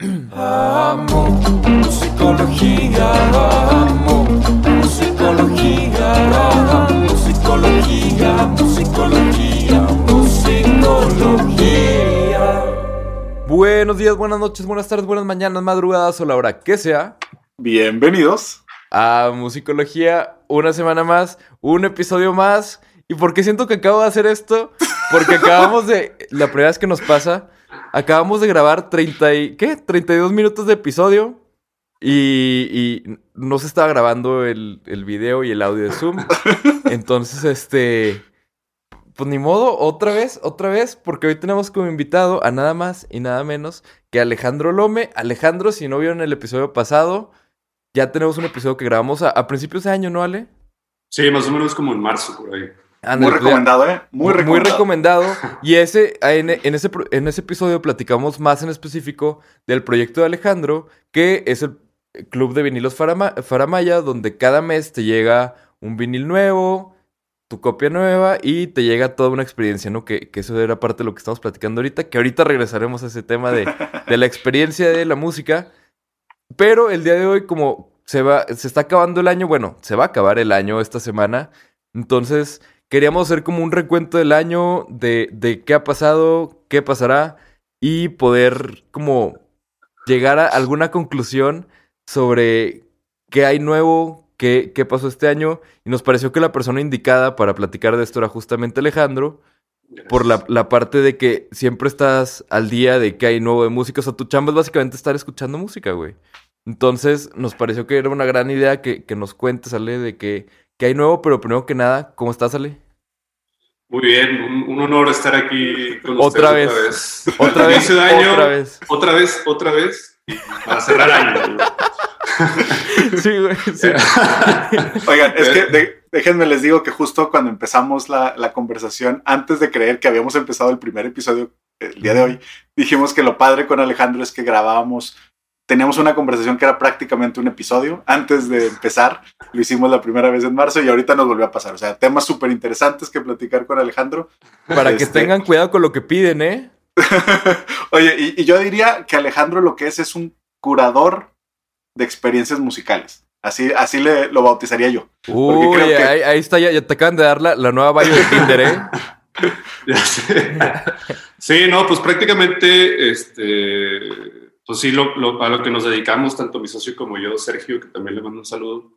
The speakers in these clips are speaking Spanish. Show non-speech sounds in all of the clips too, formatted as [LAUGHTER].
Amo musicología, amo musicología, amo musicología, musicología, musicología. Buenos días, buenas noches, buenas tardes, buenas mañanas, madrugadas o la hora que sea. Bienvenidos. A Musicología, una semana más, un episodio más. ¿Y por qué siento que acabo de hacer esto? Porque acabamos de. La primera vez que nos pasa, acabamos de grabar 30 y. ¿Qué? 32 minutos de episodio. Y, y no se estaba grabando el, el video y el audio de Zoom. [LAUGHS] Entonces, este. Pues ni modo, otra vez, otra vez, porque hoy tenemos como invitado a nada más y nada menos que Alejandro Lome. Alejandro, si no vieron el episodio pasado, ya tenemos un episodio que grabamos a, a principios de año, ¿no, Ale? Sí, más o menos como en marzo, por ahí. Muy pues recomendado, ¿eh? Muy recomendado. Muy recomendado. Y ese, en, en ese, en ese episodio platicamos más en específico del proyecto de Alejandro, que es el club de vinilos Farama- Faramaya, donde cada mes te llega un vinil nuevo, tu copia nueva y te llega toda una experiencia, ¿no? Que, que eso era parte de lo que estamos platicando ahorita, que ahorita regresaremos a ese tema de, [LAUGHS] de la experiencia de la música. Pero el día de hoy, como se va, se está acabando el año, bueno, se va a acabar el año esta semana. Entonces, queríamos hacer como un recuento del año, de, de qué ha pasado, qué pasará, y poder como llegar a alguna conclusión sobre qué hay nuevo, qué, qué pasó este año. Y nos pareció que la persona indicada para platicar de esto era justamente Alejandro por la, la parte de que siempre estás al día de que hay nuevo de música. O sea, tu chamba es básicamente estar escuchando música, güey. Entonces, nos pareció que era una gran idea que, que nos cuentes, Ale, de que, que hay nuevo, pero primero que nada, ¿cómo estás, Ale? Muy bien, un, un honor estar aquí con Otra ustedes vez. Otra vez, Inicio de año, otra vez. Otra vez, otra vez. y Para cerrar año. [LAUGHS] Sí, güey, sí. [LAUGHS] Oigan, es que de- déjenme les digo que justo cuando empezamos la, la conversación, antes de creer que habíamos empezado el primer episodio el día de hoy, dijimos que lo padre con Alejandro es que grabábamos, teníamos una conversación que era prácticamente un episodio. Antes de empezar, lo hicimos la primera vez en marzo y ahorita nos volvió a pasar. O sea, temas súper interesantes que platicar con Alejandro. Para que Este- tengan cuidado con lo que piden, ¿eh? [LAUGHS] Oye, y, y yo diría que Alejandro lo que es es un curador de experiencias musicales. Así, así le, lo bautizaría yo. Uy, creo que- ahí, ahí está, ya, ya te acaban de dar la, la nueva bio de Tinder, ¿eh? [LAUGHS] Ya sé. Sí, no, pues prácticamente, este, pues sí, lo, lo- a lo que nos dedicamos, tanto mi socio como yo, Sergio, que también le mando un saludo,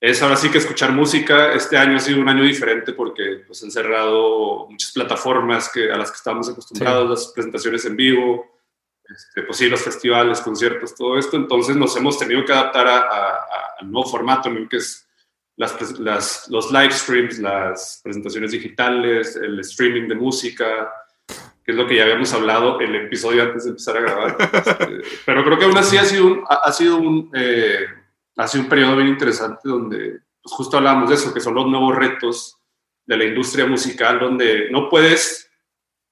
es ahora sí que escuchar música. Este año ha sido un año diferente porque pues han cerrado muchas plataformas que, a las que estábamos acostumbrados, las presentaciones en vivo, este, pues sí, los festivales, conciertos, todo esto. Entonces nos hemos tenido que adaptar a- a- a- al nuevo formato, ¿no? que es las, las- los live streams, las presentaciones digitales, el streaming de música, que es lo que ya habíamos hablado el episodio antes de empezar a grabar. Este, pero creo que aún así ha sido un, ha, sido un, eh, ha sido un periodo bien interesante donde pues justo hablábamos de eso, que son los nuevos retos de la industria musical, donde no puedes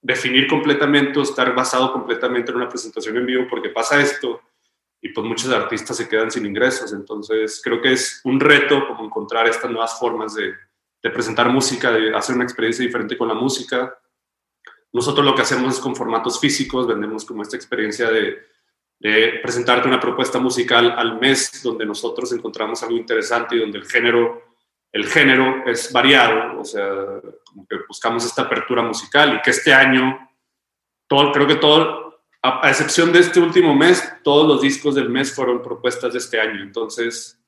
definir completamente o estar basado completamente en una presentación en vivo porque pasa esto y pues muchos artistas se quedan sin ingresos. Entonces creo que es un reto como encontrar estas nuevas formas de, de presentar música, de hacer una experiencia diferente con la música. Nosotros lo que hacemos es con formatos físicos, vendemos como esta experiencia de, de presentarte una propuesta musical al mes donde nosotros encontramos algo interesante y donde el género, el género es variado, o sea, como que buscamos esta apertura musical y que este año, todo, creo que todo, a, a excepción de este último mes, todos los discos del mes fueron propuestas de este año, entonces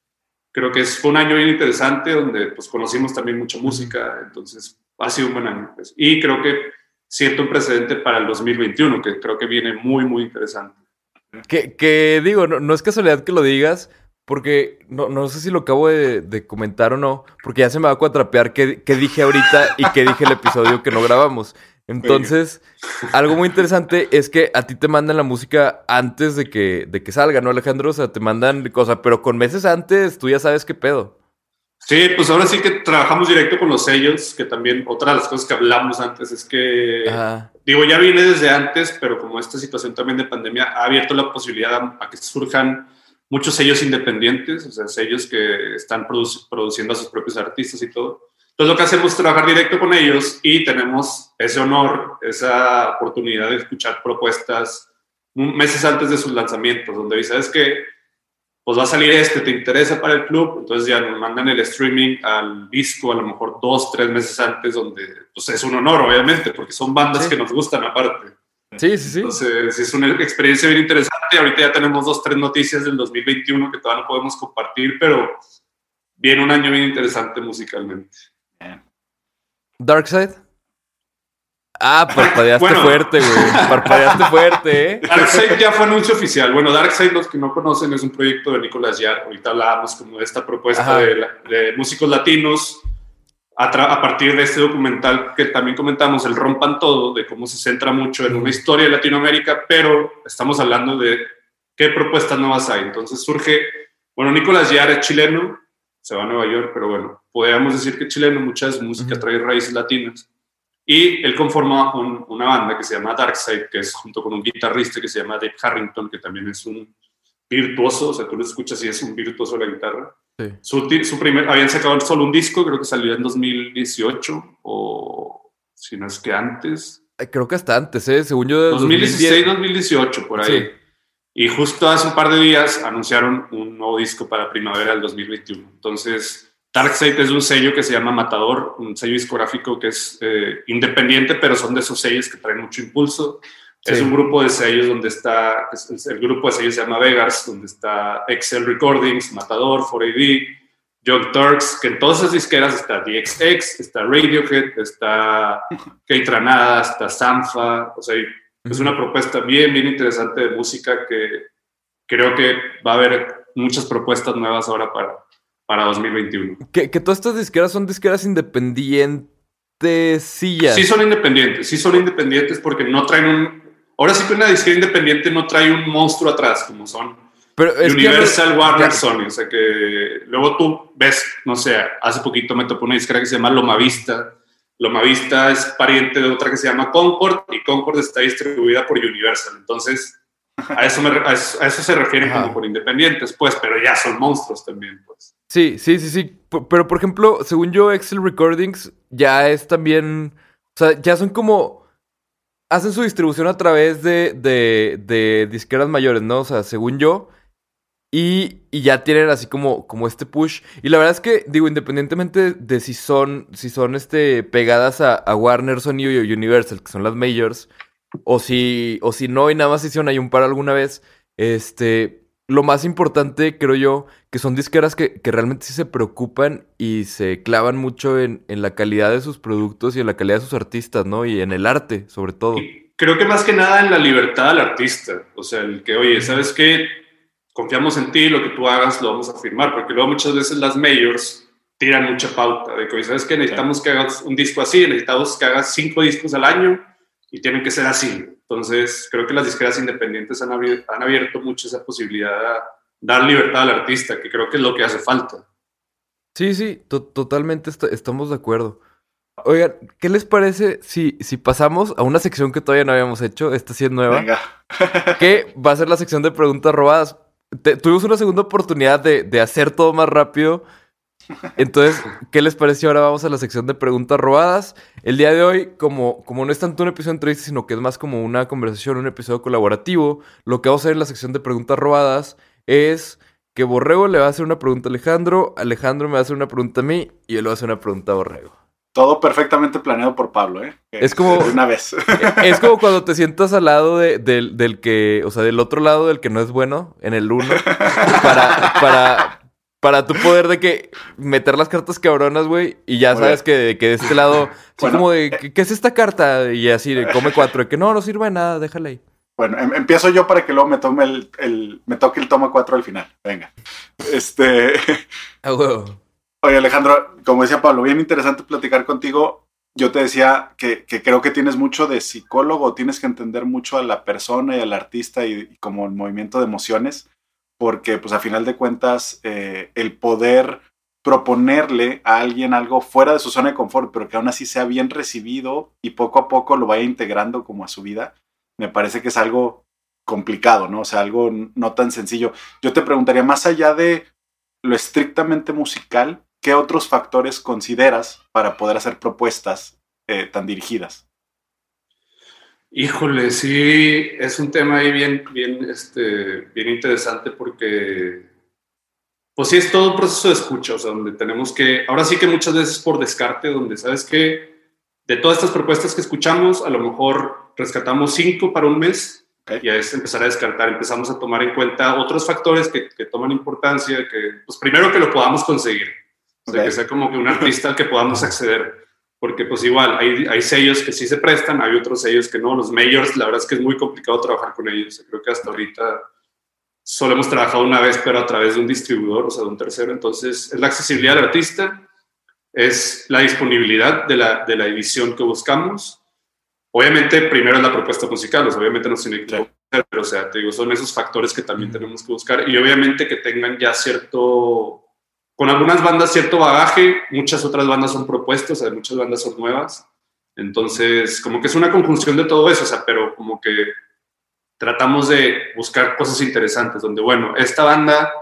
creo que fue un año bien interesante donde pues conocimos también mucha música, entonces ha sido un buen año. pues. Y creo que siento un precedente para el 2021, que creo que viene muy, muy interesante. Que, que digo, no, no es casualidad que lo digas, porque no, no sé si lo acabo de, de comentar o no, porque ya se me va a cuatrapear qué, qué dije ahorita y qué dije el episodio que no grabamos. Entonces, algo muy interesante es que a ti te mandan la música antes de que, de que salga, ¿no, Alejandro? O sea, te mandan cosas, pero con meses antes tú ya sabes qué pedo. Sí, pues ahora sí que trabajamos directo con los sellos, que también otra de las cosas que hablamos antes es que, Ajá. digo, ya viene desde antes, pero como esta situación también de pandemia ha abierto la posibilidad a, que surjan muchos sellos independientes, o sea, sellos que están produ- produciendo a sus propios artistas y todo. Entonces lo que hacemos es trabajar directo con ellos y tenemos ese honor, esa oportunidad de escuchar propuestas meses antes de sus lanzamientos, donde dice, ¿sabes que Pues va a salir este, ¿te interesa para el club? Entonces ya nos mandan el streaming al disco a lo mejor dos, tres meses antes, donde pues es un honor, obviamente, porque son bandas que nos gustan aparte. Sí, sí, sí. Entonces es una experiencia bien interesante. Ahorita ya tenemos dos, tres noticias del 2021 que todavía no podemos compartir, pero viene un año bien interesante musicalmente. Darkseid. Ah, parpadeaste Bueno. fuerte, güey. Parpadeaste fuerte, ¿eh? Darkseid ya fue anuncio oficial. Bueno, Darkseid, los que no conocen, es un proyecto de Nicolás Yar. Ahorita hablábamos como de esta propuesta de, de músicos latinos a, a partir de este documental que también comentamos, el Rompan Todo, de cómo se centra mucho en una historia de Latinoamérica, pero estamos hablando de qué propuestas nuevas hay. Entonces surge, bueno, Nicolás Yar es chileno, se va a Nueva York, pero bueno, podríamos decir que chileno, mucha de su música Ujú. trae raíces latinas. Y él conforma un- una banda que se llama Darkseid, que es junto con un guitarrista que se llama Dave Harrington, que también es un virtuoso, o sea, tú lo escuchas y es un virtuoso de la guitarra. Sí. Su, su primer, habían sacado solo un disco, creo que salió en 2018, o si no es que antes, Ay, Creo que hasta antes, ¿eh? Según yo, de 2016, 2010. 2018, por ahí. Sí. Y justo hace un par de días anunciaron un nuevo disco para primavera del 2021. Entonces, Darkseid es un sello que se llama Matador, un sello discográfico que es eh, independiente, pero son de esos sellos que traen mucho impulso. Es Sí. un grupo de sellos donde está, es- es- el grupo de sellos se llama Vegas, donde está Excel Recordings, Matador, 4AD, Young Turks, que en todas esas disqueras está DXX, está Radiohead, está Keitranada, está Sanfa, o sea, es una propuesta bien, bien interesante de música que creo que va a haber muchas propuestas nuevas ahora para, para 2021. Que, que todas estas disqueras son disqueras independientes. Sí son independientes, sí son independientes porque no traen un... Ahora sí que una disquera independiente no trae un monstruo atrás, como son Pero no- Universal, Warner, Sony. O sea que luego tú ves, no sé, hace poquito me topó una disquera que se llama Loma Vista. Loma Vista es pariente de otra que se llama Concord y Concord está distribuida por Universal. Entonces, a eso, me a eso, a eso se refieren Ajá. como por independientes, pues, pero ya son monstruos también, pues. Sí, sí, sí, sí. Pero por ejemplo, según yo, Excel Recordings ya es también. O sea, ya son como. Hacen su distribución a través de, de, de disqueras mayores, ¿no? O sea, según yo. Y, y ya tienen así como, como este push. Y la verdad es que, digo, independientemente de si son, si son este, pegadas a, a Warner, Sony y Universal, que son las majors, o si, o si no, y nada más hicieron ahí un par alguna vez, este, lo más importante, creo yo, que son disqueras que, que realmente sí se preocupan y se clavan mucho en, en la calidad de sus productos y en la calidad de sus artistas, ¿no? Y en el arte, sobre todo. Y creo que más que nada en la libertad del artista. O sea, el que, oye, ¿sabes qué? Confiamos en ti, lo que tú hagas lo vamos a firmar, porque luego muchas veces las majors tiran mucha pauta de que, oye, ¿sabes qué? Necesitamos que hagas un disco así, necesitamos que hagas cinco discos al año y tienen que ser así. Entonces, creo que las disqueras independientes han abierto, han abierto mucho esa posibilidad de dar libertad al artista, que creo que es lo que hace falta. Sí, sí, to- totalmente est- estamos de acuerdo. Oigan, ¿qué les parece si, si pasamos a una sección que todavía no habíamos hecho? Esta sí es nueva. Venga. [LAUGHS] que va a ser la sección de preguntas robadas. Te- tuvimos una segunda oportunidad de, de hacer todo más rápido. Entonces, ¿qué les pareció? Ahora vamos a la sección de preguntas robadas. El día de hoy, como, como no es tanto un episodio de entrevista, sino que es más como una conversación, un episodio colaborativo, lo que vamos a hacer en la sección de preguntas robadas es que Borrego le va a hacer una pregunta a Alejandro, Alejandro me va a hacer una pregunta a mí y yo le voy a hacer una pregunta a Borrego. Todo perfectamente planeado por Pablo, ¿eh? Es como- una vez. [LAUGHS] Es como cuando te sientas al lado de- del, del que, o sea, del otro lado del que no es bueno, en el uno, para, para, para tu poder de que meter las cartas cabronas, güey, y ya sabes que, que de este lado, así Bueno, como de, ¿qué, qué es esta carta? Y así, de, come cuatro, de que no, no sirve de nada, déjala ahí. Bueno, em- empiezo yo para que luego me tome el, el- me toque el toma 4 al final. Venga. Este. [LAUGHS] Ah, huevo. Oye, Alejandro, como decía Pablo, bien interesante platicar contigo. Yo te decía que, que creo que tienes mucho de psicólogo, tienes que entender mucho a la persona y al artista y, y como el movimiento de emociones, porque pues a final de cuentas eh, el poder proponerle a alguien algo fuera de su zona de confort, pero que aún así sea bien recibido y poco a poco lo vaya integrando como a su vida, me parece que es algo complicado, ¿no? O sea, algo no tan sencillo. Yo te preguntaría, más allá de lo estrictamente musical, ¿qué otros factores consideras para poder hacer propuestas eh, tan dirigidas? Híjole, sí, es un tema ahí bien, bien, este, bien interesante porque, pues sí, es todo un proceso de escucha, o sea, donde tenemos que, ahora sí que muchas veces por descarte, donde sabes que de todas estas propuestas que escuchamos, a lo mejor rescatamos cinco para un mes Ok. y a es empezar a descartar, empezamos a tomar en cuenta otros factores que, que toman importancia, que, pues primero que lo podamos conseguir, o sea, que sea como que un artista al que podamos acceder porque pues igual hay, hay sellos que sí se prestan, hay otros sellos que no. Los majors, la verdad es que es muy complicado trabajar con ellos. Creo que hasta ahorita solo hemos trabajado una vez, pero a través de un distribuidor, o sea, de un tercero. Entonces, es la accesibilidad del artista, es la disponibilidad de la, de la edición que buscamos. Obviamente, primero es la propuesta musical, o sea, obviamente nos tiene que gustar, pero o sea, te digo, son esos factores que también tenemos que buscar y obviamente que tengan ya cierto con algunas bandas cierto bagaje, muchas otras bandas son propuestas, sea, muchas bandas son nuevas. Entonces, como que es una conjunción de todo eso, o sea, pero como que tratamos de buscar cosas interesantes, donde, bueno, esta banda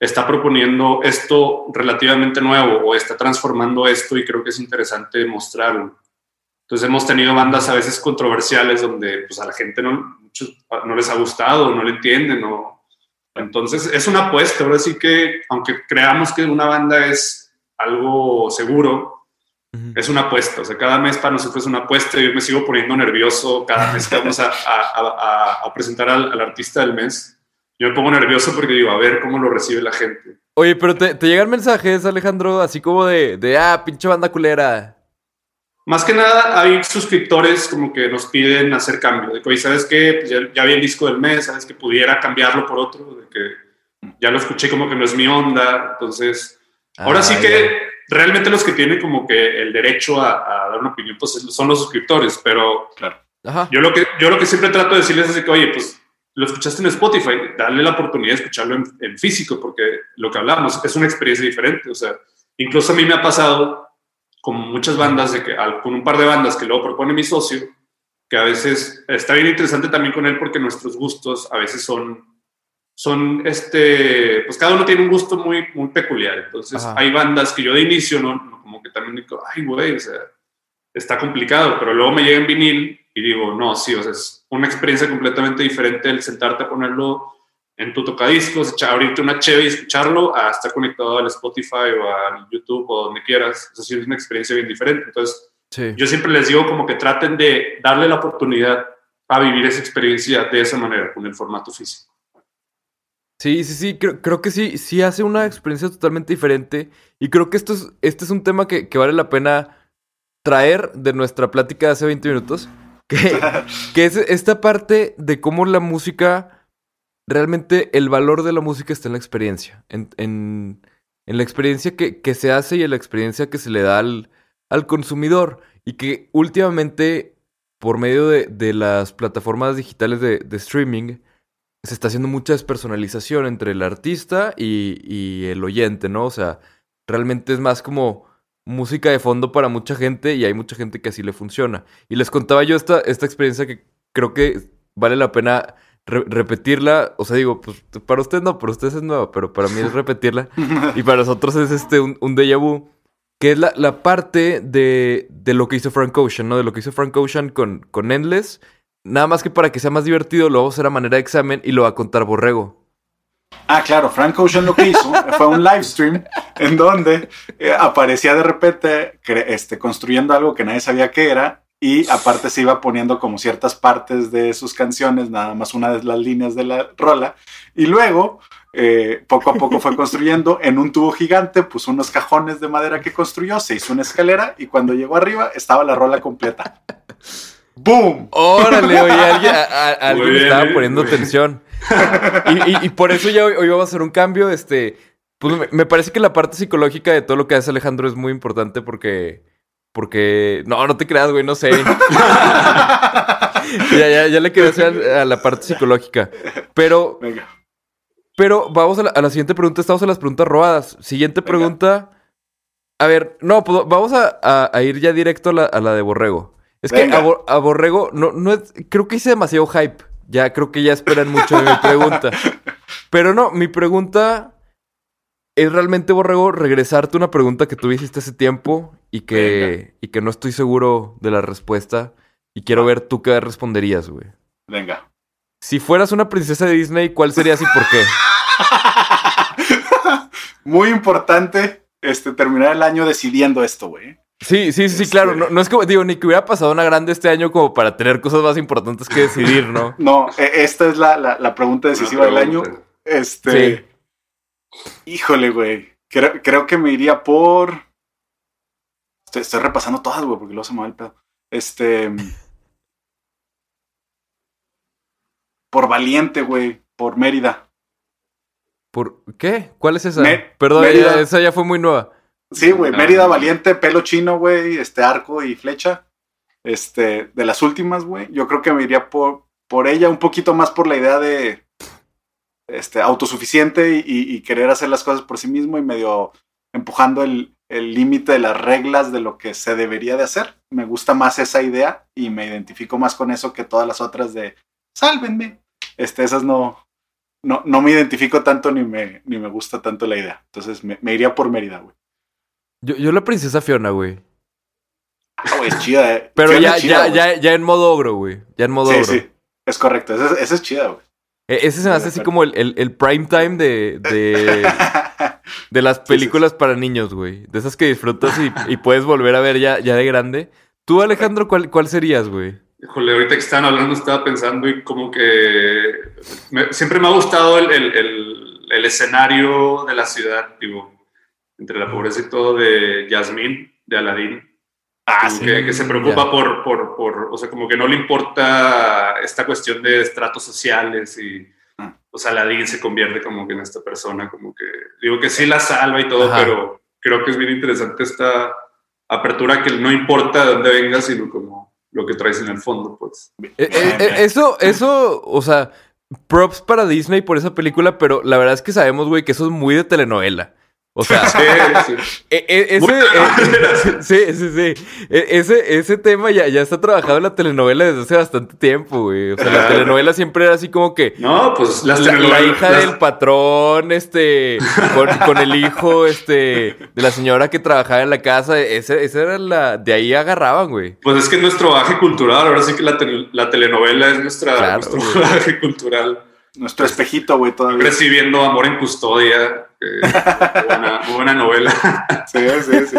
está proponiendo esto relativamente nuevo o está transformando esto y creo que es interesante mostrarlo. Entonces hemos tenido bandas a veces controversiales donde pues a la gente no, muchos, no les ha gustado, no le entienden, o entonces es una apuesta, ahora sí que aunque creamos que una banda es algo seguro, es una apuesta, o sea, cada mes para nosotros es una apuesta, yo me sigo poniendo nervioso cada mes que vamos a, a- a- a presentar al, al artista del mes, yo me pongo nervioso porque digo, a ver cómo lo recibe la gente. Oye, pero te, te llegan mensajes, Alejandro, así como de, de ah, pinche banda culera. Más que nada hay suscriptores como que nos piden hacer cambios, de que, oye, ¿sabes qué? Pues ya, ya vi el disco del mes, ¿sabes? Que pudiera cambiarlo por otro, de que ya lo escuché como que no es mi onda, entonces... Ahora Ah, sí ya. que realmente los que tienen como que el derecho a, a dar una opinión pues son los suscriptores, pero Ajá. yo lo que, yo lo que siempre trato de decirles es que, oye, pues lo escuchaste en Spotify, dale la oportunidad de escucharlo en, en físico, porque lo que hablamos es una experiencia diferente. O sea, incluso a mí me ha pasado con muchas bandas, de que, con un par de bandas que luego propone mi socio, que a veces está bien interesante también con él porque nuestros gustos a veces son, son este, pues cada uno tiene un gusto muy, muy peculiar. Entonces Ajá. hay bandas que yo de inicio, no, como que también digo, ay, güey, o sea, está complicado, pero luego me llega en vinil y digo, no, sí, o sea, es una experiencia completamente diferente el sentarte a ponerlo en tu tocadiscos, echa- abrirte una cheve y escucharlo, a estar conectado al Spotify o al YouTube o donde quieras. Eso sí es una experiencia bien diferente. Entonces, Sí. yo siempre les digo como que traten de darle la oportunidad a vivir esa experiencia de esa manera, con el formato físico. Sí, sí, sí, creo, creo que sí, sí hace una experiencia totalmente diferente. Y creo que esto es, este es un tema que, que vale la pena traer de nuestra plática de hace 20 minutos. Que, [LAUGHS] que es esta parte de cómo la música, realmente el valor de la música está en la experiencia. En, en, la experiencia que, que se hace y en la experiencia que se le da al, al consumidor. Y que últimamente, por medio de, de las plataformas digitales de, de streaming, se está haciendo mucha despersonalización entre el artista y, y el oyente, ¿no? O sea, realmente es más como música de fondo para mucha gente y hay mucha gente que así le funciona. Y les contaba yo esta, esta experiencia que creo que vale la pena re- repetirla. O sea, digo, pues para ustedes no, para ustedes es nueva, pero para mí es repetirla. [LAUGHS] y para nosotros es este un, un déjà vu. Que es la, la parte de, de lo que hizo Frank Ocean, ¿no? De lo que hizo Frank Ocean con, con Endless. Nada más que para que sea más divertido, lo vamos a hacer a manera de examen y lo va a contar Borrego. Ah, claro, Frank Ocean lo que hizo [LAUGHS] fue un live stream en donde eh, aparecía de repente este, construyendo algo que nadie sabía qué era y aparte se iba poniendo como ciertas partes de sus canciones, nada más una de las líneas de la rola y luego eh, poco a poco fue [LAUGHS] construyendo en un tubo gigante, puso unos cajones de madera que construyó, se hizo una escalera y cuando llegó arriba estaba la rola completa. ¡Boom! Órale, oye, alguien, a- a- alguien Muy bien, estaba muy poniendo bien. atención. Y, y- y por eso ya hoy, hoy vamos a hacer un cambio. Este, pues me, me parece que la parte psicológica de todo lo que hace Alejandro es muy importante porque. Porque. No, no te creas, güey, no sé. [LAUGHS] ya, ya, ya le quería hacer a, la parte psicológica. Pero, Venga. pero vamos a la, a la siguiente pregunta. Estamos en las preguntas robadas. Siguiente Venga. pregunta. A ver, no, pues vamos a, a- a ir ya directo a la, a la de Borrego. Es que Venga. a Borrego, no, no es, creo que hice demasiado hype. Ya creo que ya esperan mucho de mi pregunta. [LAUGHS] Pero no, mi pregunta es realmente, Borrego, regresarte una pregunta que tú hiciste hace tiempo y que, y que no estoy seguro de la respuesta. Y quiero ver tú qué responderías, güey. Venga. Si fueras una princesa de Disney, ¿cuál serías y por qué? [LAUGHS] Muy importante este, terminar el año decidiendo esto, güey. Sí, sí, sí, Este- claro. No, no es como, digo, ni que hubiera pasado una grande este año como para tener cosas más importantes que decidir, ¿no? [LAUGHS] No, e- esta es la, la- la pregunta decisiva del año. Este. Híjole, güey. Creo, creo que me iría por. Estoy, estoy repasando todas, güey, porque luego se me va el pedo. Este. [LAUGHS] Por Valiente, güey. Por Mérida. ¿Por qué? ¿Cuál es esa? Me- Perdón, Mérida. esa ya fue muy nueva. Sí, güey. Ah. Mérida Valiente, pelo chino, güey. Este arco y flecha. Este, de las últimas, güey. Yo creo que me iría por, por ella, un poquito más por la idea de este, autosuficiente y, querer hacer las cosas por sí mismo y medio empujando el límite de las reglas de lo que se debería de hacer. Me gusta más esa idea y me identifico más con eso que todas las otras de sálvenme. Este, esas no, no, no me identifico tanto ni me, ni me gusta tanto la idea. Entonces me, me iría por Mérida, güey. Yo, yo la princesa Fiona, güey. Ah, güey, es chida, eh. Pero Fiona ya, es chida, ya, ya, ya en modo ogro, güey. Ya en modo Sí, ogro. sí. Es correcto. Esa, es- esa es chida, güey. E- Ese se me hace así como el, el, el prime time de, de, [LAUGHS] de las sí, películas para niños, güey. De esas que disfrutas y, y puedes volver a ver ya, ya de grande. Tú, Alejandro, ¿cuál, cuál serías, güey? Híjole, ahorita que estaban hablando estaba pensando y como que me- siempre me ha gustado el, el- el- el escenario de la ciudad, digo, entre la pobreza y todo, de Yasmín, de Aladín. Ah, sí. que, que se preocupa por, por, por, o sea, como que no le importa esta cuestión de estratos sociales y, Ah. o sea, Aladín se convierte como que en esta persona, como que, digo que sí la salva y todo, Ajá. pero creo que es bien interesante esta apertura que no importa de dónde vengas, sino como lo que traes en el fondo, pues. Eh, eh, eh, eso, eso, o sea, props para Disney por esa película, pero la verdad es que sabemos, güey, que eso es muy de telenovela. O sea, Sí, sí. e- e- ese, eh, [LAUGHS] sí, sí, sí. E- Ese, ese tema ya, ya está trabajado en la telenovela desde hace bastante tiempo, güey. O sea, la telenovela siempre era así como que No, pues las la, la hija las- del patrón, este, con, con el hijo, este, de la señora que trabajaba en la casa. Ese, esa era la, de ahí agarraban, güey. Pues es que nuestro bagaje cultural, ahora sí que la, tel- la telenovela es nuestra, Claro, nuestro bagaje cultural. Nuestro espejito, güey, todavía. Crecí viendo Amor en Custodia, que muy buena, novela. [LAUGHS] Sí, sí, sí.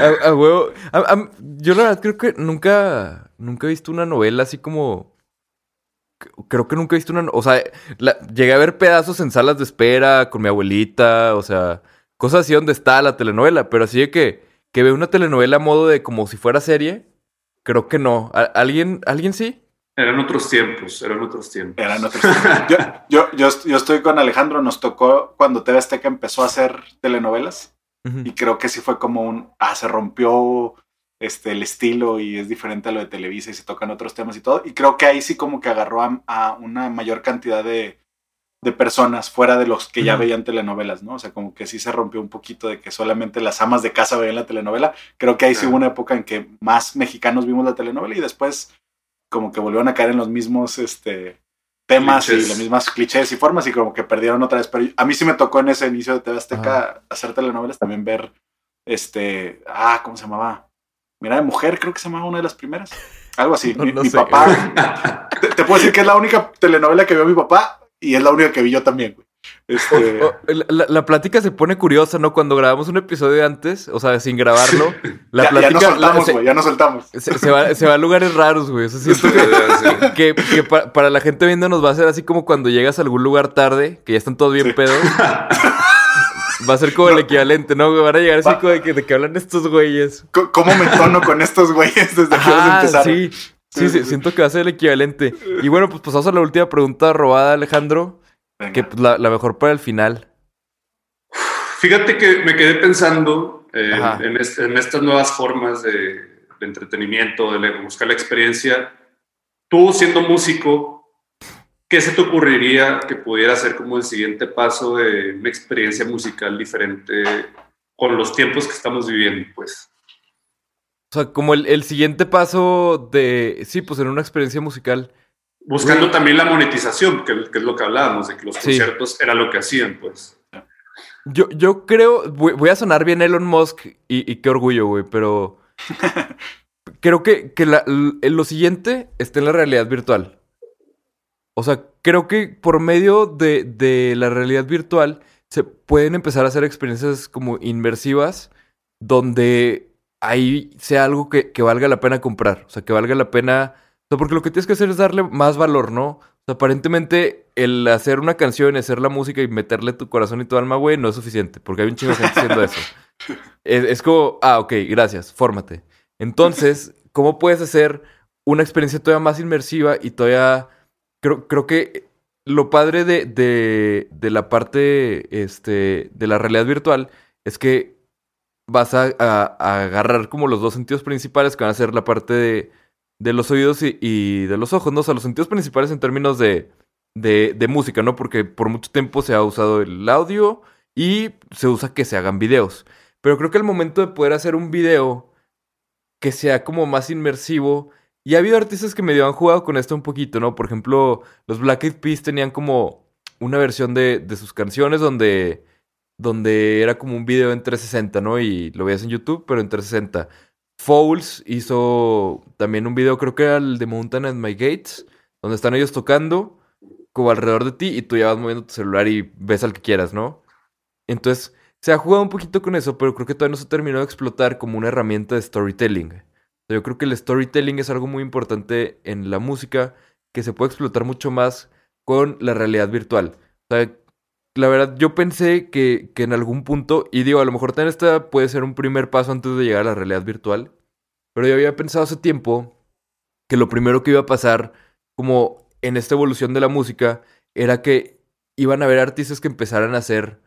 A, a huevo. A- a- yo la verdad creo que nunca, nunca he visto una novela así como... Creo que nunca he visto una... O sea, la- llegué a ver pedazos en salas de espera con mi abuelita, o sea, cosas así donde está la telenovela, pero así de que, que veo una telenovela a modo de como si fuera serie, creo que no. ¿A- ¿Alguien, ¿alguien sí? Eran otros tiempos, eran otros tiempos. Eran otros. Yo, [LAUGHS] yo, yo, yo estoy con Alejandro. Nos tocó cuando TV Azteca empezó a hacer telenovelas. Y creo que sí fue como un. Ah, se rompió este, el estilo y es diferente a lo de Televisa y se tocan otros temas y todo. Y creo que ahí sí como que agarró a, a una mayor cantidad de, de personas fuera de los que ya veían telenovelas, ¿no? O sea, como que sí se rompió un poquito de que solamente las amas de casa veían la telenovela. Creo que ahí sí hubo una época en que más mexicanos vimos la telenovela y después como que volvieron a caer en los mismos este, temas y las mismas clichés y formas y como que perdieron otra vez. Pero a mí sí me tocó en ese inicio de TV Azteca hacer telenovelas, también ver este, ah, ¿cómo se llamaba? Mira de mujer, creo que se llamaba una de las primeras. Algo así. [LAUGHS] No, mi no mi sé. papá, [LAUGHS] te, te puedo decir que es la única telenovela que vio mi papá y es la única que vi yo también, güey. Este, O- la, la- la plática se pone curiosa, ¿no? Cuando grabamos un episodio antes, o sea, sin grabarlo, la ya, ya plática nos se- güey, ya nos soltamos. se, se va, se va a lugares raros, güey. O sea, siento que, que, que pa- para la gente viéndonos va a ser así como cuando llegas a algún lugar tarde, que ya están todos bien Sí. pedos. [LAUGHS] Va a ser como el equivalente, ¿no? güey? Van a llegar así Va- como de que, de que hablan estos güeyes. ¿Cómo me entono con estos güeyes desde que vamos a empezar? sí, sí. siento que va a ser el equivalente. Y bueno, pues pasamos a la última pregunta robada, Alejandro. Venga. Que la, la mejor para el final. Fíjate que me quedé pensando eh, en, est- en estas nuevas formas de, de entretenimiento, de buscar la experiencia. Tú siendo músico, ¿qué se te ocurriría que pudiera ser como el siguiente paso de una experiencia musical diferente con los tiempos que estamos viviendo? Pues O sea, como el, el siguiente paso de. Sí, pues en una experiencia musical. Buscando también la monetización, que, que es lo que hablábamos, de que los Sí. conciertos era lo que hacían, pues. Yo, yo creo. Voy, a sonar bien Elon Musk y, y qué orgullo, güey, pero. [LAUGHS] creo que, que la- lo siguiente está en la realidad virtual. O sea, creo que por medio de, de la realidad virtual se pueden empezar a hacer experiencias como inmersivas donde ahí sea algo que, que valga la pena comprar. O sea, que valga la pena... O sea, porque lo que tienes que hacer es darle más valor, ¿no? O sea, aparentemente el hacer una canción, hacer la música y meterle tu corazón y tu alma, güey, no es suficiente. Porque hay un chingo de gente haciendo eso. [LAUGHS] Es, es como, ah, ok, gracias, fórmate. Entonces, ¿cómo puedes hacer una experiencia todavía más inmersiva y todavía... Creo, creo que lo padre de, de, de la parte este, de la realidad virtual es que vas a, a- a agarrar como los dos sentidos principales que van a ser la parte de, de los oídos y, de los ojos, ¿no? O sea, los sentidos principales en términos de, de, de música, ¿no? Porque por mucho tiempo se ha usado el audio y se usa que se hagan videos. Pero creo que el momento de poder hacer un video que sea como más inmersivo. Y ha habido artistas que medio han jugado con esto un poquito, ¿no? Por ejemplo, los Black Eyed Peas tenían como una versión de, de sus canciones donde, donde era como un video en 360, ¿no? Y lo veías en YouTube, pero en 360. Fouls hizo también un video, creo que era el de Mountain at My Gates, donde están ellos tocando como alrededor de ti y tú ya vas moviendo tu celular y ves al que quieras, ¿no? Entonces, se ha jugado un poquito con eso, pero creo que todavía no se terminó de explotar como una herramienta de storytelling. Yo creo que el storytelling es algo muy importante en la música que se puede explotar mucho más con la realidad virtual. O sea, la verdad, yo pensé que, que en algún punto, y digo, a lo mejor también esta puede ser un primer paso antes de llegar a la realidad virtual, pero yo había pensado hace tiempo que lo primero que iba a pasar, como en esta evolución de la música, era que iban a haber artistas que empezaran a hacer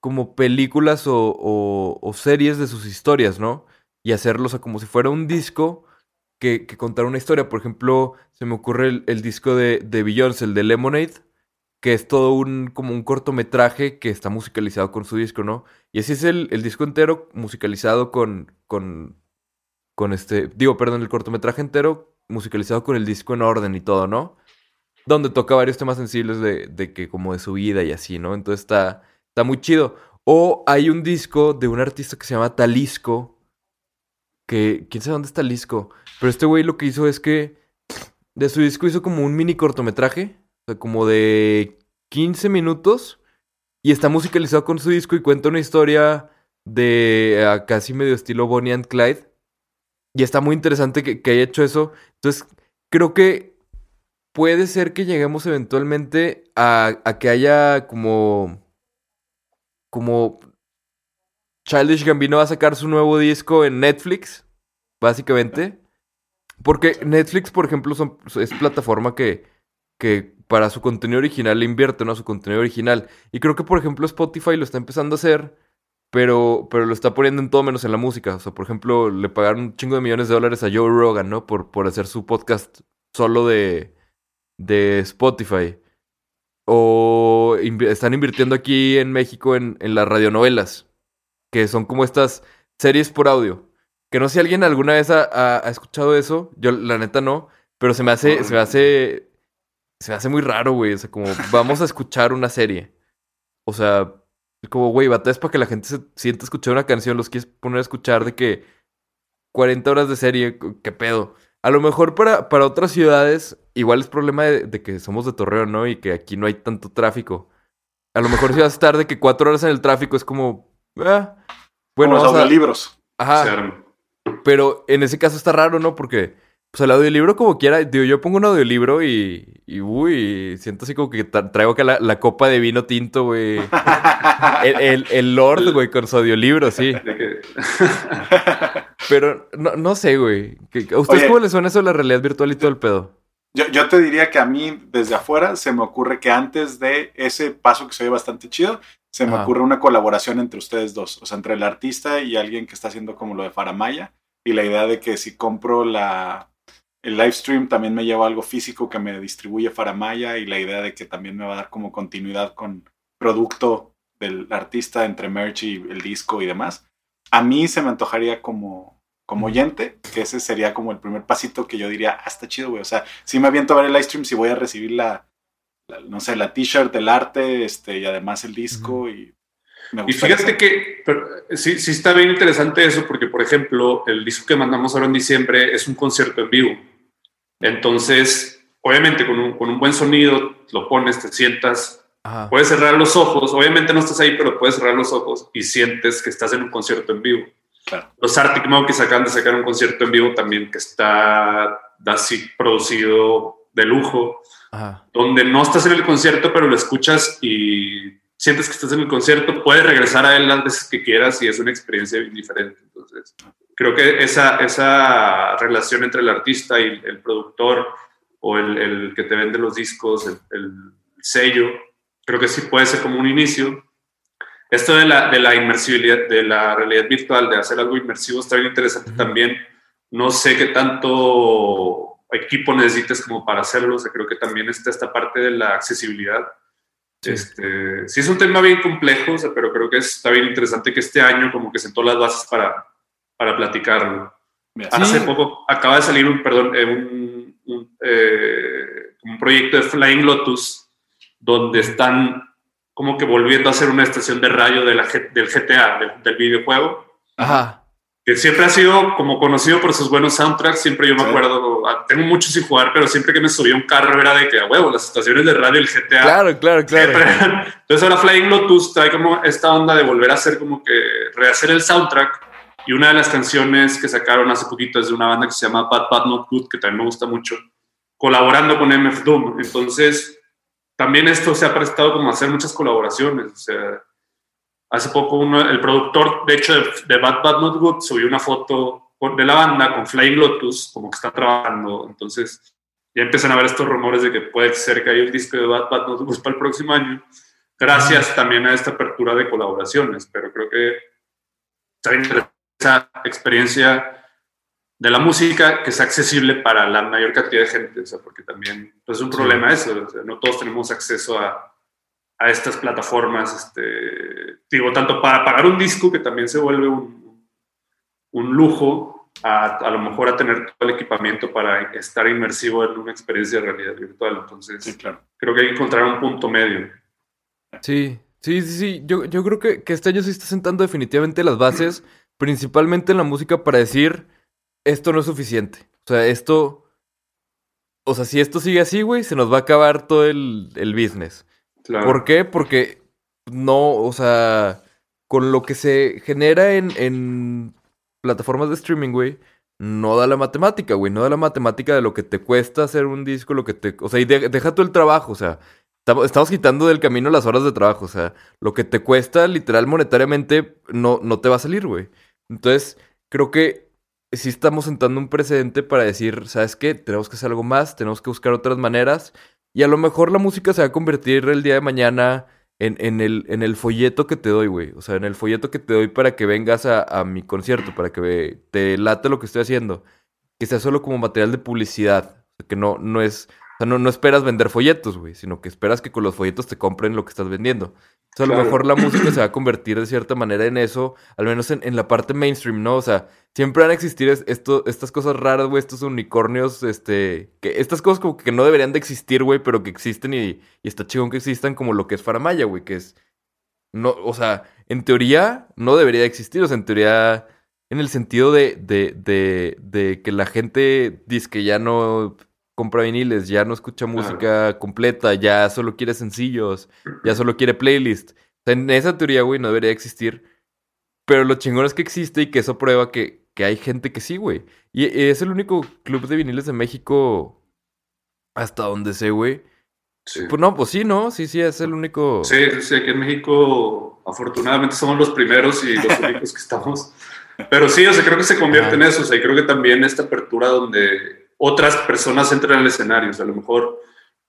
como películas o, series de sus historias, ¿no? Y hacerlos como si fuera un disco que, que contara una historia. Por ejemplo, se me ocurre el, el disco de, de Beyoncé, el de Lemonade, que es todo un, como un cortometraje que está musicalizado con su disco, ¿no? Y así es el, el disco entero musicalizado con, con, con este, digo, perdón, el cortometraje entero musicalizado con el disco en orden y todo, ¿no? Donde toca varios temas sensibles de, de que como de su vida y así, ¿no? Entonces está, está muy chido. O hay un disco de un artista que se llama Talisco, que quién sabe dónde está Talisco, pero este güey lo que hizo es que de su disco hizo como un mini cortometraje, o sea, como de 15 minutos, y está musicalizado con su disco y cuenta una historia de ah, casi medio estilo Bonnie and Clyde. Y está muy interesante que, que haya hecho eso. Entonces, creo que puede ser que lleguemos eventualmente a, a que haya como. Como. Childish Gambino va a sacar su nuevo disco en Netflix, básicamente. Porque Netflix, por ejemplo, es plataforma que, que para su contenido original le invierte, ¿no? A su contenido original. Y creo que, por ejemplo, Spotify lo está empezando a hacer, pero, pero lo está poniendo en todo menos en la música. O sea, por ejemplo, le pagaron un chingo de millones de dólares a Joe Rogan, ¿no? Por, por hacer su podcast solo de, de Spotify. O están invirtiendo aquí en México en, en las radionovelas, que son como estas series por audio. Que no sé si alguien alguna vez ha, ha- ha escuchado eso, yo la neta no, pero se me hace, se me hace, se me hace muy raro, güey. O sea, como vamos a escuchar una serie. O sea, como, güey, batallas para que la gente se sienta a escuchar una canción, los quieres poner a escuchar de que 40 horas de serie, qué pedo. A lo mejor para, para otras ciudades, igual es problema de, de que somos de Torreón, ¿no? Y que aquí no hay tanto tráfico. A lo mejor si vas a estar de que cuatro horas en el tráfico es como, ah, bueno, Como los a- audiolibros. Ajá. Pero en ese caso está raro, ¿no? Porque, pues el audiolibro como quiera, digo, yo pongo un audiolibro y, y uy, siento así como que tra- traigo acá la, la copa de vino tinto, güey. [LAUGHS] El, el, el Lord, güey, con su audiolibro, sí. Pero no, no sé, güey. ¿Qué- ¿A ustedes Oye. cómo les suena eso de la realidad virtual y todo el pedo? Yo, yo te diría que a mí, desde afuera, se me ocurre que antes de ese paso que se ve bastante chido, se me ocurre una colaboración entre ustedes dos. O sea, entre el artista y alguien que está haciendo como lo de Faramaya. Y la idea de que si compro la, el live stream, también me llevo algo físico que me distribuye Faramaya. Y la idea de que también me va a dar como continuidad con producto del artista entre merch y el disco y demás. A mí se me antojaría como, como oyente, que ese sería como el primer pasito que yo diría, ah, está chido, güey. O sea, si me aviento a ver el live stream, si voy a recibir la, la- no sé, la t-shirt, el arte, este, y además el disco. y Me Y gusta fíjate eso. que pero, sí, sí está bien interesante eso, porque, por ejemplo, el disco que mandamos ahora en diciembre es un concierto en vivo. Entonces, obviamente, con un, con un buen sonido, lo pones, te sientas, Ajá. puedes cerrar los ojos. Obviamente no estás ahí, pero puedes cerrar los ojos y sientes que estás en un concierto en vivo. Claro. Los Arctic Monkeys acaban de sacar un concierto en vivo también que está así producido de lujo Ajá. donde no estás en el concierto, pero lo escuchas y sientes que estás en el concierto, puedes regresar a él las veces que quieras y es una experiencia bien diferente. Entonces, creo que esa, esa relación entre el artista y el productor o el, el que te vende los discos, el, el sello, creo que sí puede ser como un inicio. Esto de la, de la inmersibilidad, de la realidad virtual, de hacer algo inmersivo, está bien interesante también. No sé qué tanto equipo necesites como para hacerlo. O sea, creo que también está esta parte de la accesibilidad. Sí. Este, sí es un tema bien complejo, o sea, pero creo que está bien interesante que este año como que sentó las bases para, para platicarlo. Sí. Hace poco acaba de salir un, perdón, eh, un, un, eh, un proyecto de Flying Lotus donde están como que volviendo a hacer una estación de radio de la, del GTA, del, del videojuego, Ajá. que siempre ha sido como conocido por sus buenos soundtracks. Siempre yo me Sí. acuerdo, ah, tengo mucho sin jugar, pero siempre que me subía a un carro era de que, a huevo, las estaciones de radio del GTA. Claro, claro, claro. Entonces ahora Flying Lotus trae como esta onda de volver a hacer como que rehacer el soundtrack y una de las canciones que sacaron hace poquito es de una banda que se llama Bad Bad Not Good, que también me gusta mucho, colaborando con MF Doom. Entonces también esto se ha prestado como a hacer muchas colaboraciones. O sea, hace poco el productor, de hecho, de, Bad Bad Not Good subió una foto de la banda con Flying Lotus, como que está trabajando. Entonces ya empiezan a ver estos rumores de que puede ser que haya un disco de Bad Bad Not Good para el próximo año. Gracias también a esta apertura de colaboraciones, pero creo que está interesante esa experiencia de la música que sea accesible para la mayor cantidad de gente, o sea, porque también pues, es un problema eso, o sea, no todos tenemos acceso a, a estas plataformas, este, digo, tanto para pagar un disco, que también se vuelve un, un lujo, a, a lo mejor a tener todo el equipamiento para estar inmersivo en una experiencia de realidad virtual. Entonces, Sí, claro. creo que hay que encontrar un punto medio. Sí, sí, sí, sí. Yo, yo creo que, que este año sí está sentando definitivamente las bases, principalmente en la música, para decir, esto no es suficiente. O sea, esto... O sea, si esto sigue así, güey, se nos va a acabar todo el, el business. Claro. ¿Por qué? Porque no, o sea, con lo que se genera en, en plataformas de streaming, güey, no da la matemática, güey, no da la matemática de lo que te cuesta hacer un disco, lo que te, o sea, y de- deja tú el trabajo, o sea, estamos quitando del camino las horas de trabajo, o sea, lo que te cuesta literal monetariamente no, no te va a salir, güey. Entonces, creo que sí estamos sentando un precedente para decir, ¿sabes qué? Tenemos que hacer algo más, tenemos que buscar otras maneras. Y a lo mejor la música se va a convertir el día de mañana en, en el, en el folleto que te doy, güey. O sea, en el folleto que te doy para que vengas a, a mi concierto, para que te late lo que estoy haciendo. Que sea solo como material de publicidad. Que no, no es. O sea, no, no esperas vender folletos, güey, sino que esperas que con los folletos te compren lo que estás vendiendo. O sea, a lo mejor la música se va a convertir de cierta manera en eso, al menos en, en la parte mainstream, ¿no? O sea, siempre van a existir es- esto, estas cosas raras, güey, estos unicornios, este, que estas cosas como que no deberían de existir, güey, pero que existen y, y está chingón que existan como lo que es Faramaya, güey, que es, no, o sea, en teoría no debería de existir, o sea, en teoría, en el sentido de, de, de, de que la gente dice que ya no compra viniles, ya no escucha música completa, ya solo quiere sencillos, ya solo quiere playlist. O sea, en esa teoría, güey, no debería existir. Pero lo chingón es que existe y que eso prueba que, que hay gente que sí, güey. Y, es el único club de viniles de México hasta donde sé, güey. Sí. Pues no, pues sí, ¿no? Sí, sí, es el único... Sí, sí, aquí en México afortunadamente somos los primeros y los únicos que estamos. Pero sí, o sea, creo que se convierte Ajá. en eso. O sea, y creo que también esta apertura donde otras personas entran al escenario. O sea, a lo mejor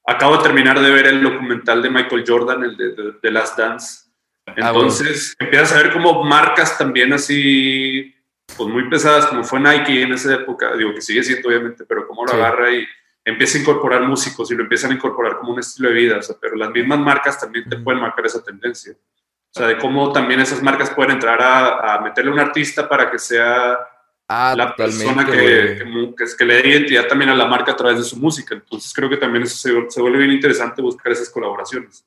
acabo de terminar de ver el documental de Michael Jordan, el de, de, de Last Dance. Ah, bueno. Entonces empiezas a ver como marcas también así, pues muy pesadas, como fue Nike en esa época, digo que sigue siendo obviamente, pero cómo lo Sí. agarra y empieza a incorporar músicos y lo empiezan a incorporar como un estilo de vida, o sea, pero las mismas marcas también te pueden marcar esa tendencia. O sea, de cómo también esas marcas pueden entrar a, a meterle a un artista para que sea Ah, la persona que, que, mu- que, es- que le dé identidad también a la marca a través de su música. Entonces creo que también eso se, se vuelve bien interesante buscar esas colaboraciones.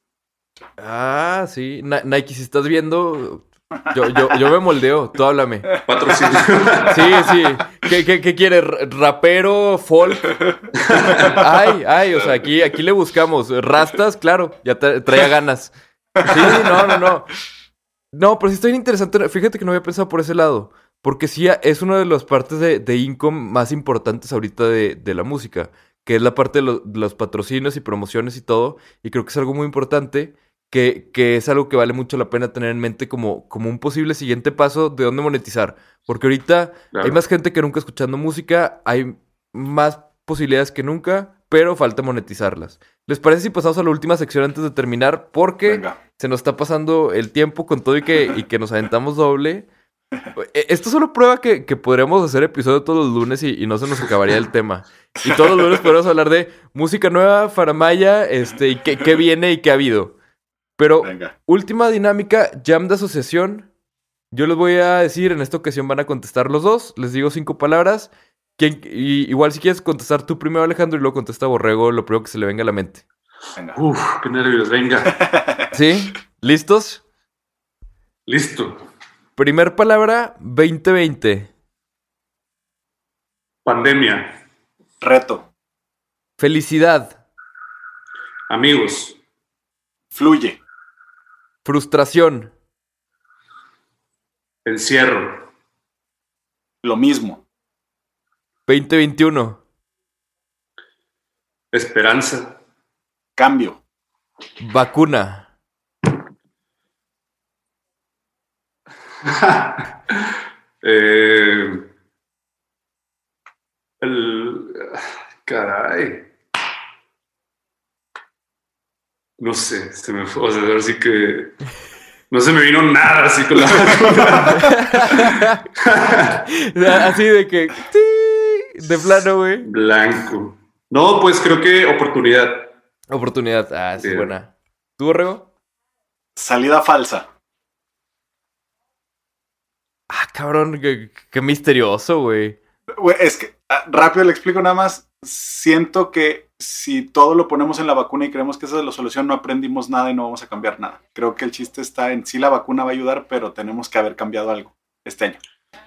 Ah, sí. Na- Nike, si estás viendo, yo, yo, yo me moldeo. Tú háblame. Patrocinio. [LAUGHS] Sí, sí. ¿Qué, qué, qué quiere? ¿R- ¿Rapero? ¿Folk? Ay, ay, o sea, aquí, aquí le buscamos. Rastas, claro, ya tra- traía ganas. Sí, no, no, no. No, pero sí está bien interesante. Fíjate que no había pensado por ese lado. Porque sí es una de las partes de, de income más importantes ahorita de, de la música. Que es la parte de, lo- de los patrocinios y promociones y todo. Y creo que es algo muy importante. Que, que es algo que vale mucho la pena tener en mente como, como un posible siguiente paso de dónde monetizar. Porque ahorita Claro. hay más gente que nunca escuchando música, hay más posibilidades que nunca, pero falta monetizarlas. ¿Les parece si pasamos a la última sección antes de terminar? Porque Venga. se nos está pasando el tiempo con todo y que, y que nos aventamos doble. Eh, Esto solo prueba que, que podríamos hacer episodio todos los lunes y, y no se nos acabaría el tema. Y todos los lunes podríamos hablar de música nueva, Faramaya, este, y qué, qué viene y qué ha habido. Pero Venga. Última dinámica, jam de asociación. Yo les voy a decir, en esta ocasión van a contestar los dos. Les digo cinco palabras. ¿Quién- y, igual si quieres contestar tú primero, Alejandro, y luego contesta Borrego, lo primero que se le venga a la mente. Venga. Uf, qué nervios. Venga. ¿Sí? ¿Listos? Listo. Primer palabra, 2020. Pandemia. Reto. Felicidad. Amigos. Fluye. Frustración. Encierro. Lo mismo. 2021. Esperanza. Cambio. Vacuna. [LAUGHS] Eh, el. Caray. No sé, se me fue. O sea, ahora sí que. No se me vino nada así con la [LAUGHS] Así de que... ¡tí! De plano, güey. Blanco. No, pues creo que oportunidad. Oportunidad. Ah, sí, Bien. buena. ¿Tú, Borrego? Salida falsa. Ah, cabrón, qué, qué misterioso, güey. Güey, es que ah, rápido le explico nada más. Siento que si todo lo ponemos en la vacuna y creemos que esa es la solución, no aprendimos nada y no vamos a cambiar nada. Creo que el chiste está en sí la vacuna va a ayudar, pero tenemos que haber cambiado algo este año.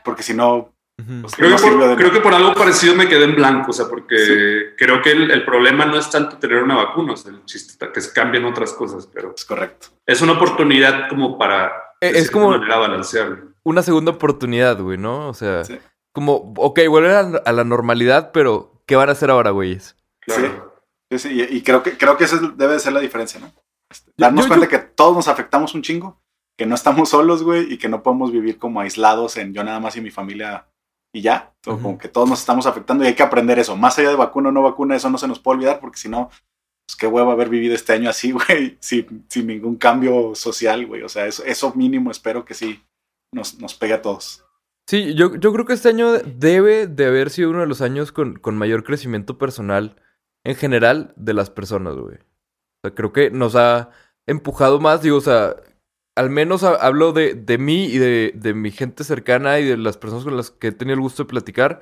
Porque si no, pues, Creo, no que sirve por, de creo que por algo parecido me quedé en blanco, o sea, porque Sí. creo que el, el problema no es tanto tener una vacuna, o sea, el chiste está que se cambien otras cosas, pero Es correcto. es una oportunidad como para es como- manera balancearlo. Una segunda oportunidad, güey, ¿no? O sea, Sí. como, ok, vuelven a, a la normalidad, pero ¿qué van a hacer ahora, güeyes? Claro. Sí, sí, y, y creo que creo que esa es- debe de ser la diferencia, ¿no? Este, Yo- darnos yo- cuenta yo- que todos nos afectamos un chingo, que no estamos solos, güey, y que no podemos vivir como aislados en yo nada más y mi familia y ya. Como que todos nos estamos afectando y hay que aprender eso. Más allá de vacuna o no vacuna, eso no se nos puede olvidar, porque si no, pues qué huevo haber vivido este año así, [LAUGHS] güey, sin, sin ningún cambio social, güey. O sea, eso, eso mínimo espero que sí nos, nos pegue a todos. Sí, yo, yo creo que este año debe de haber sido uno de los años con, con mayor crecimiento personal en general de las personas, güey. O sea, creo que nos ha empujado más, digo, o sea, al menos ha- hablo de, de mí y de, de mi gente cercana y de las personas con las que he tenido el gusto de platicar,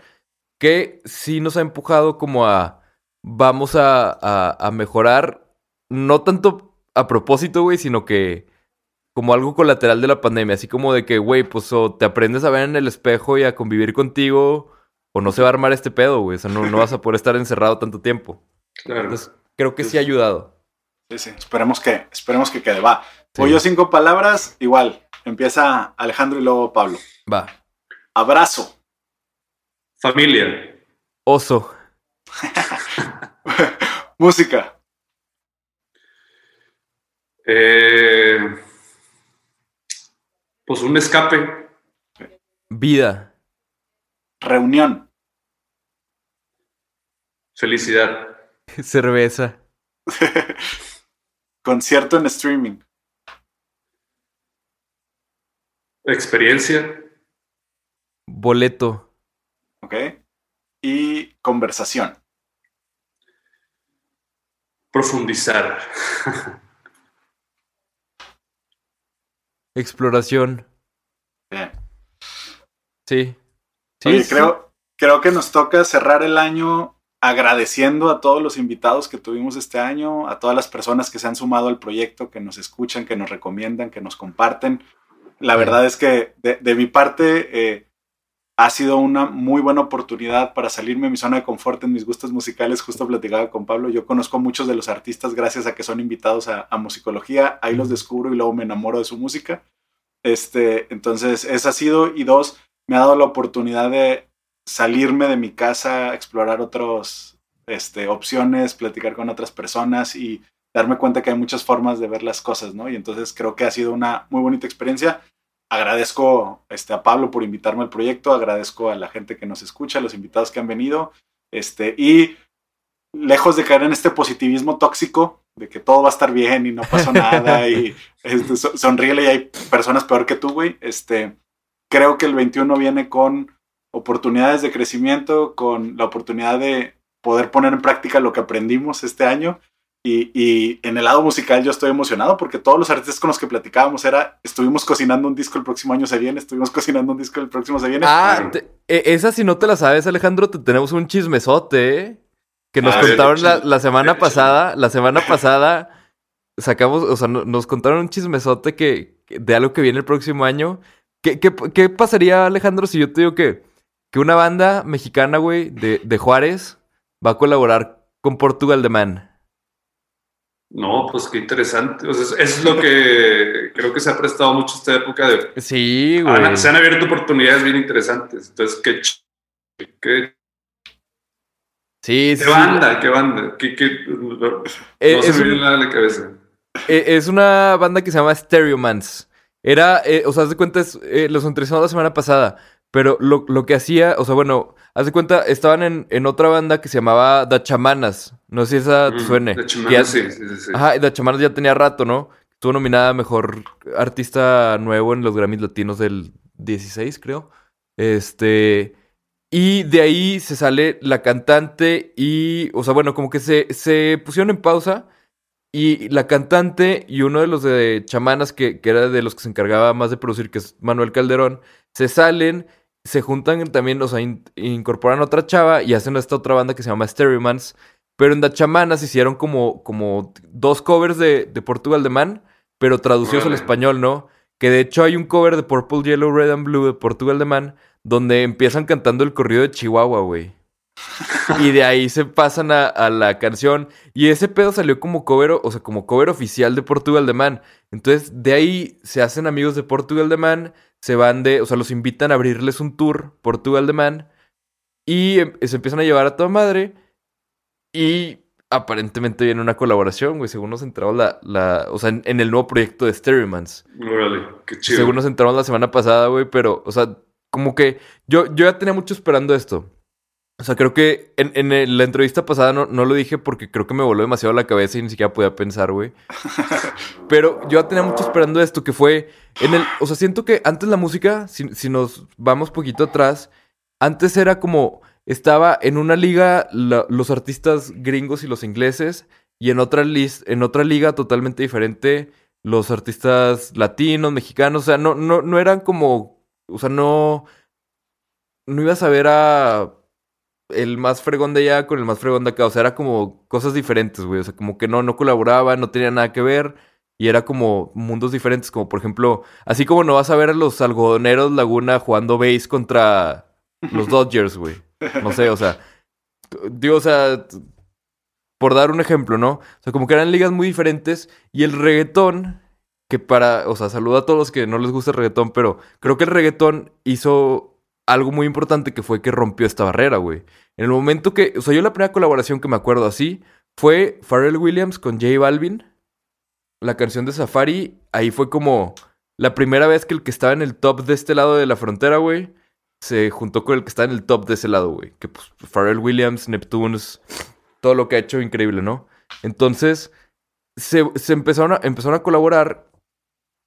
que sí nos ha empujado como a vamos a, a, a mejorar, no tanto a propósito, güey, sino que como algo colateral de la pandemia, así como de que, güey, pues o te aprendes a ver en el espejo y a convivir contigo, o no se va a armar este pedo, güey, o sea, no, no vas a poder estar encerrado tanto tiempo. claro. Entonces, creo que sí ha ayudado. Sí, sí, esperemos que, esperemos que quede. Va. Sí. Voy yo cinco palabras, igual. Empieza Alejandro y luego Pablo. Va. Abrazo. Familia. Oso. [LAUGHS] Música. Eh, pues un escape. Vida. Reunión. Felicidad. [LAUGHS] Cerveza. [LAUGHS] Concierto en streaming. Experiencia. Boleto. ¿Ok? Y conversación. Profundizar. [LAUGHS] Exploración. Bien. Sí. Sí, Oye, creo, creo que nos toca cerrar el año agradeciendo a todos los invitados que tuvimos este año, a todas las personas que se han sumado al proyecto, que nos escuchan, que nos recomiendan, que nos comparten. La verdad es que de, de mi parte eh, ha sido una muy buena oportunidad para salirme de mi zona de confort en mis gustos musicales. Justo platicaba con Pablo, yo conozco a muchos de los artistas gracias a que son invitados a, a musicología, ahí los descubro y luego me enamoro de su música. Este, entonces, esa ha sido, y dos, me ha dado la oportunidad de salirme de mi casa, explorar otras este, opciones, platicar con otras personas y darme cuenta que hay muchas formas de ver las cosas, ¿no? Y entonces creo que ha sido una muy bonita experiencia. Agradezco este, a Pablo por invitarme al proyecto, agradezco a la gente que nos escucha, a los invitados que han venido, este, y lejos de caer en este positivismo tóxico de que todo va a estar bien y no pasó [LAUGHS] nada y este, sonríele y hay personas peor que tú, güey, este, creo que el 21 viene con oportunidades de crecimiento, con la oportunidad de poder poner en práctica lo que aprendimos este año. Y, y, en el lado musical yo estoy emocionado porque todos los artistas con los que platicábamos era, estuvimos cocinando un disco el próximo año se viene, estuvimos cocinando un disco el próximo se viene. Ah, te, e, esa si no te la sabes Alejandro, te tenemos un chismesote, ¿eh? Que nos ah, contaron la, la, semana pasada, la semana pasada sacamos, o sea, nos contaron un chismesote que, de algo que viene el próximo año. ¿Qué, qué, qué pasaría, Alejandro, si yo te digo que que una banda mexicana, güey, de, de Juárez, va a colaborar con Portugal de Man. No, pues qué interesante. O sea, eso es lo que [LAUGHS] creo que se ha prestado mucho esta época de. Sí, güey. se han abierto oportunidades bien interesantes. Entonces, qué. qué sí, ¿Qué banda? ¿Qué banda? ¿Qué, qué... No, eh, se me viene nada a la cabeza. Eh, es una banda que se llama Stereomans. Era, eh, o sea, haz de cuenta, eh, los entrevistamos la semana pasada. Pero lo, lo, que hacía, o sea, bueno, haz de cuenta, estaban en, en otra banda que se llamaba Da Chamanas. No sé si esa te suene. Da Chamanas, sí, sí, sí. Ajá, Da Chamanas ya tenía rato, ¿no? Estuvo nominada a Mejor Artista Nuevo en los Grammys Latinos del 16, creo. Este... Y de ahí se sale la cantante y, o sea, bueno, como que se, se pusieron en pausa y la cantante y uno de los de chamanas, que, que era de los que se encargaba más de producir, que es Manuel Calderón, se salen se juntan también, o sea, in, incorporan otra chava y hacen esta otra banda que se llama Stereomans. Pero en Chamanas hicieron como, como dos covers de, de Portugal de Man, pero traducidos al español, ¿no? Que de hecho hay un cover de Purple, Yellow, Red and Blue de Portugal de Man, donde empiezan cantando el corrido de Chihuahua, güey. y de ahí se pasan a, a, la canción. Y ese pedo salió como cover, o sea, como cover oficial de Portugal de Man. Entonces, de ahí se hacen amigos de Portugal de Man, se van de, o sea, los invitan a abrirles un tour Portugal de Man y em, se empiezan a llevar a toda madre y aparentemente viene una colaboración, güey, según nos entramos la, la o sea, en, en el nuevo proyecto de Stereomans. Órale, qué chido. Según nos entramos la semana pasada, güey, pero, o sea, como que yo, yo ya tenía mucho esperando esto. O sea, creo que en, en la entrevista pasada no, no, lo dije porque creo que me voló demasiado la cabeza y ni siquiera podía pensar, güey. [LAUGHS] Pero yo ya tenía mucho esperando esto, que fue en el... O sea, siento que antes la música, si, si nos vamos poquito atrás, antes era como... Estaba en una liga la, los artistas gringos y los ingleses y en otra, list, en otra liga totalmente diferente los artistas latinos, mexicanos. O sea, no, no, no eran como... O sea, no... No ibas a ver a el más fregón de allá con el más fregón de acá. O sea, era como cosas diferentes, güey. O sea, como que no, no no tenía nada que ver. Y era como mundos diferentes, como por ejemplo, así como no vas a ver a los algodoneros Laguna jugando base contra los Dodgers, güey. No sé, o sea, digo, o sea, por dar un ejemplo, ¿no? O sea, como que eran ligas muy diferentes y el reggaetón, que para, o sea, saluda a todos los que no les gusta el reggaetón, pero creo que el reggaetón hizo algo muy importante que fue que rompió esta barrera, güey. En el momento que, o sea, yo la primera colaboración que me acuerdo así fue Pharrell Williams con J Balvin, la canción de Safari, ahí fue como la primera vez que el que estaba en el top de este lado de la frontera, güey, se juntó con el que está en el top de ese lado, güey. Que pues Pharrell Williams, Neptunes, todo lo que ha hecho increíble, ¿no? Entonces, se, empezaron, a, empezaron a colaborar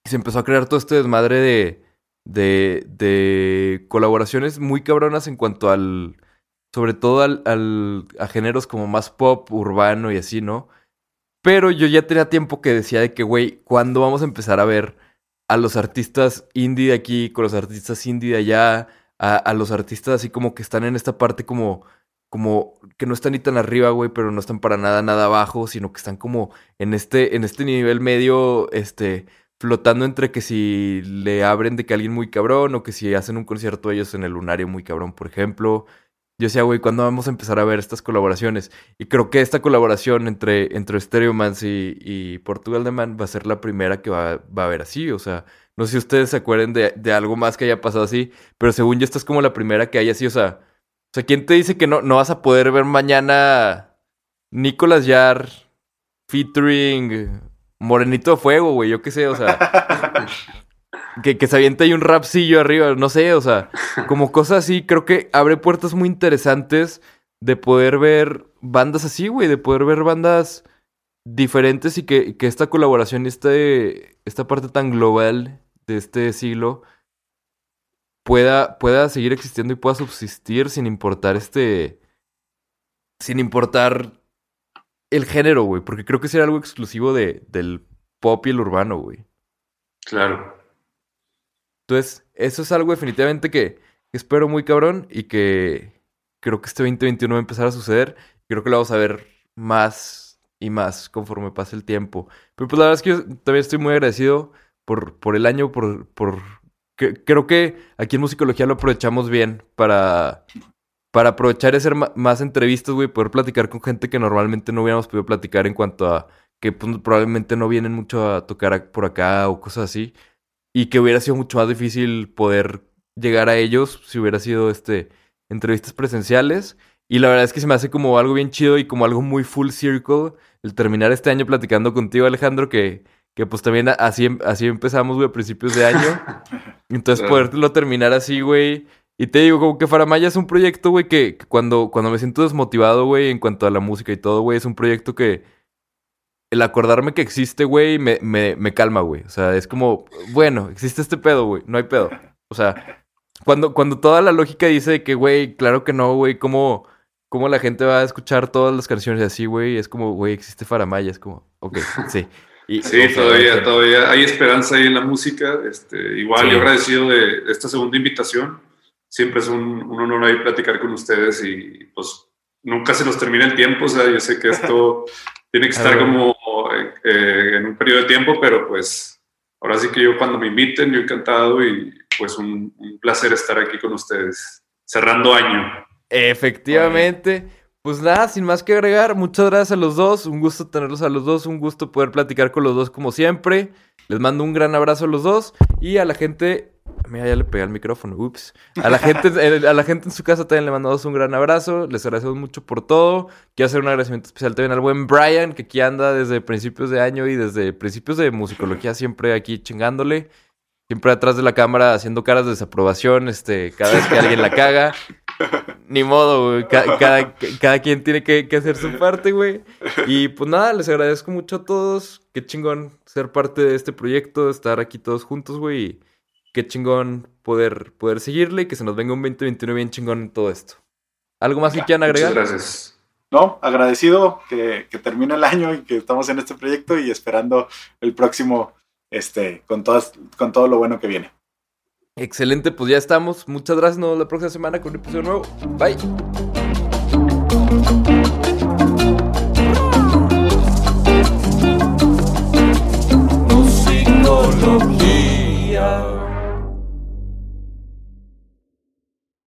y se empezó a crear todo este desmadre de de, de colaboraciones muy cabronas en cuanto al, sobre todo al, al, a géneros como más pop, urbano y así, ¿no? Pero yo ya tenía tiempo que decía de que, güey, ¿cuándo vamos a empezar a ver a los artistas indie de aquí con los artistas indie de allá? A, a, los artistas así como que están en esta parte como como que no están ni tan arriba, güey, pero no están para nada, nada abajo, sino que están como en este, en este nivel medio, este, flotando entre que si le abren de que alguien muy cabrón o que si hacen un concierto ellos en el lunario muy cabrón, por ejemplo. Yo decía, güey, ¿cuándo vamos a empezar a ver estas colaboraciones? Y creo que esta colaboración entre, entre Stereomans y, Portugal de Man va a ser la primera que va, a haber así. O sea, no sé si ustedes se acuerden de, de algo más que haya pasado así, pero según yo esta es como la primera que hay así. O sea, o sea ¿quién te dice que no, no vas a poder ver mañana Nicolas Yar featuring Morenito de Fuego, güey? Yo qué sé, o sea... [LAUGHS] que, que se avienta ahí un rapsillo arriba, no sé, o sea, como cosas así, creo que abre puertas muy interesantes de poder ver bandas así, güey, de poder ver bandas diferentes y que, que esta colaboración, este, esta parte tan global de este siglo pueda, pueda seguir existiendo y pueda subsistir sin importar este, sin importar el género, güey, porque creo que será algo exclusivo de, del pop y el urbano, güey. Claro. Entonces, eso es algo definitivamente que espero muy cabrón y que creo que este 2021 va a empezar a suceder. Creo que lo vamos a ver más y más conforme pase el tiempo. Pero pues la verdad es que yo también estoy muy agradecido por, por el año, por, por que- creo que aquí en musicología lo aprovechamos bien para, para aprovechar y hacer más entrevistas, güey, poder platicar con gente que normalmente no hubiéramos podido platicar en cuanto a que pues, probablemente no vienen mucho a tocar por acá o cosas así y que hubiera sido mucho más difícil poder llegar a ellos si hubiera sido este entrevistas presenciales. Y la verdad es que se me hace como algo bien chido y como algo muy full circle el terminar este año platicando contigo Alejandro que, que pues también así, em- así empezamos güey a principios de año. [LAUGHS] Entonces poderlo terminar así güey. Y te digo como que Faramaya es un proyecto güey que, que cuando, cuando me siento desmotivado güey en cuanto a la música y todo güey es un proyecto que el acordarme que existe, güey, me, me, me calma, güey. O sea, es como, bueno, existe este pedo, güey, no hay pedo. O sea, cuando, cuando toda la lógica dice que, güey, claro que no, güey, ¿cómo, ¿cómo la gente va a escuchar todas las canciones así, güey? Es como, güey, existe Faramaya, es como, ok, sí. Y, Sí, todavía, todavía hay esperanza ahí en la música. Este, igual Sí. yo agradecido de, esta segunda invitación. Siempre es un, un honor ahí platicar con ustedes y pues nunca se nos termina el tiempo. O sea, yo sé que esto [LAUGHS] tiene que estar como eh, en un periodo de tiempo, pero pues ahora sí que yo cuando me inviten, yo encantado y pues un placer estar aquí con ustedes. Cerrando año. Efectivamente. Pues nada, sin más que agregar, muchas gracias a los dos, un gusto tenerlos a los dos, un gusto poder platicar con los dos como siempre. Les mando un gran abrazo a los dos y a la gente, mira, ya le pegué al micrófono, ups. A la gente, [LAUGHS] eh, a la gente en su casa también le mandamos un gran abrazo, les agradecemos mucho por todo. Quiero hacer un agradecimiento especial también al buen Brian, que aquí anda desde principios de año y desde principios de musicología siempre aquí chingándole. Siempre atrás de la cámara haciendo caras de desaprobación, este, cada vez que alguien la caga. Ni modo, güey. Ca- cada, cada quien tiene que, que hacer su parte, güey. Y pues nada, les agradezco mucho a todos. Qué chingón ser parte de este proyecto, estar aquí todos juntos, güey qué chingón poder, poder seguirle y que se nos venga un 2021 bien chingón en todo esto. ¿Algo más que quieran agregar? Muchas gracias. No, agradecido que, que termine el año y que estamos en este proyecto y esperando el próximo este, con, todas, con todo lo bueno que viene. Excelente, pues ya estamos. Muchas gracias. Nos vemos la próxima semana con un episodio nuevo. Bye.